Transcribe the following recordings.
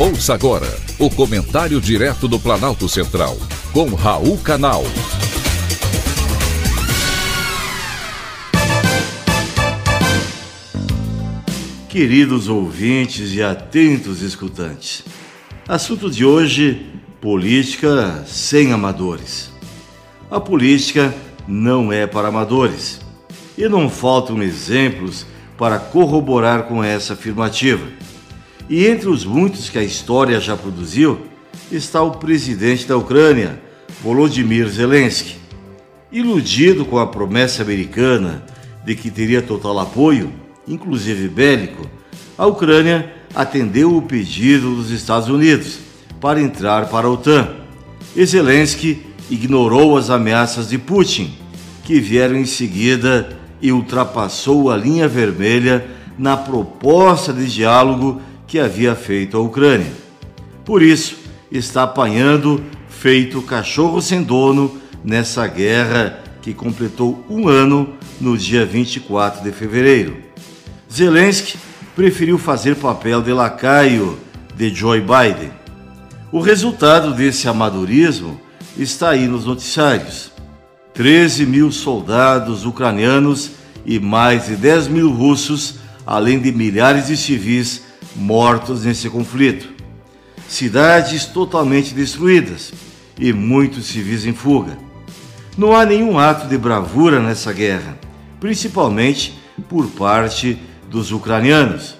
Ouça agora o comentário direto do Planalto Central, com Raul Canal. Queridos ouvintes e atentos escutantes, assunto de hoje: política sem amadores. A política não é para amadores e não faltam exemplos para corroborar com essa afirmativa. E entre os muitos que a história já produziu, está o presidente da Ucrânia, Volodymyr Zelensky. Iludido com a promessa americana de que teria total apoio, inclusive bélico, a Ucrânia atendeu o pedido dos Estados Unidos para entrar para a OTAN. E Zelensky ignorou as ameaças de Putin, que vieram em seguida e ultrapassou a linha vermelha na proposta de diálogo que havia feito à Ucrânia. Por isso, está apanhando feito cachorro sem dono nessa guerra que completou um ano no dia 24 de fevereiro. Zelensky preferiu fazer papel de lacaio de Joe Biden. O resultado desse amadorismo está aí nos noticiários. 13 mil soldados ucranianos e mais de 10 mil russos, além de milhares de civis mortos nesse conflito. Cidades totalmente destruídas e muitos civis em fuga. Não há nenhum ato de bravura nessa guerra, principalmente por parte dos ucranianos.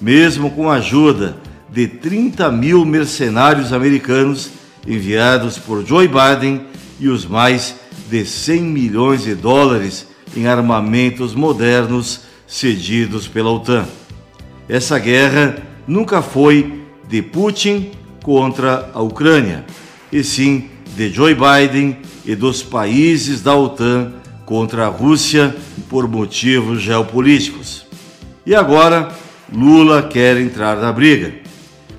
Mesmo com a ajuda de 30 mil mercenários americanos enviados por Joe Biden e os mais de 100 milhões de dólares em armamentos modernos cedidos pela OTAN. Essa guerra nunca foi de Putin contra a Ucrânia, e sim de Joe Biden e dos países da OTAN contra a Rússia por motivos geopolíticos. E agora, Lula quer entrar na briga.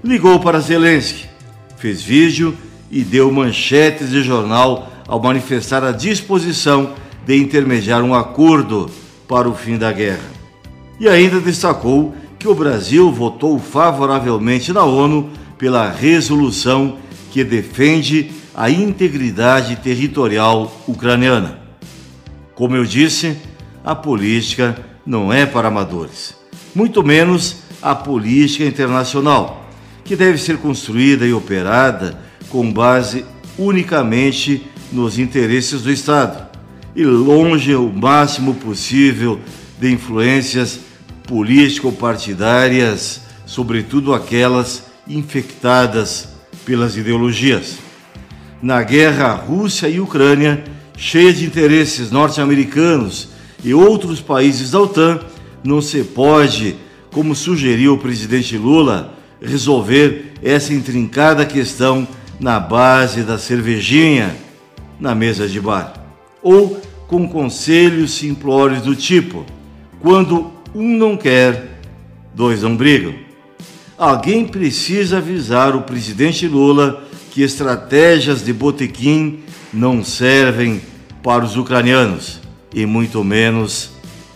Ligou para Zelensky, fez vídeo e deu manchetes de jornal ao manifestar a disposição de intermediar um acordo para o fim da guerra. E ainda destacou que o Brasil votou favoravelmente na ONU pela resolução que defende a integridade territorial ucraniana. Como eu disse, a política não é para amadores, muito menos a política internacional, que deve ser construída e operada com base unicamente nos interesses do Estado e longe o máximo possível de influências político-partidárias, sobretudo aquelas infectadas pelas ideologias. Na guerra Rússia e Ucrânia, cheia de interesses norte-americanos e outros países da OTAN, não se pode, como sugeriu o presidente Lula, resolver essa intrincada questão na base da cervejinha na mesa de bar, ou com conselhos simplórios do tipo: quando um não quer, dois não brigam. Alguém precisa avisar o presidente Lula que estratégias de botequim não servem para os ucranianos e muito menos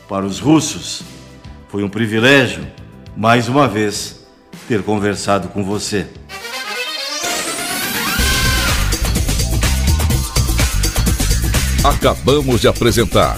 para os russos. Foi um privilégio, mais uma vez, ter conversado com você. Acabamos de apresentar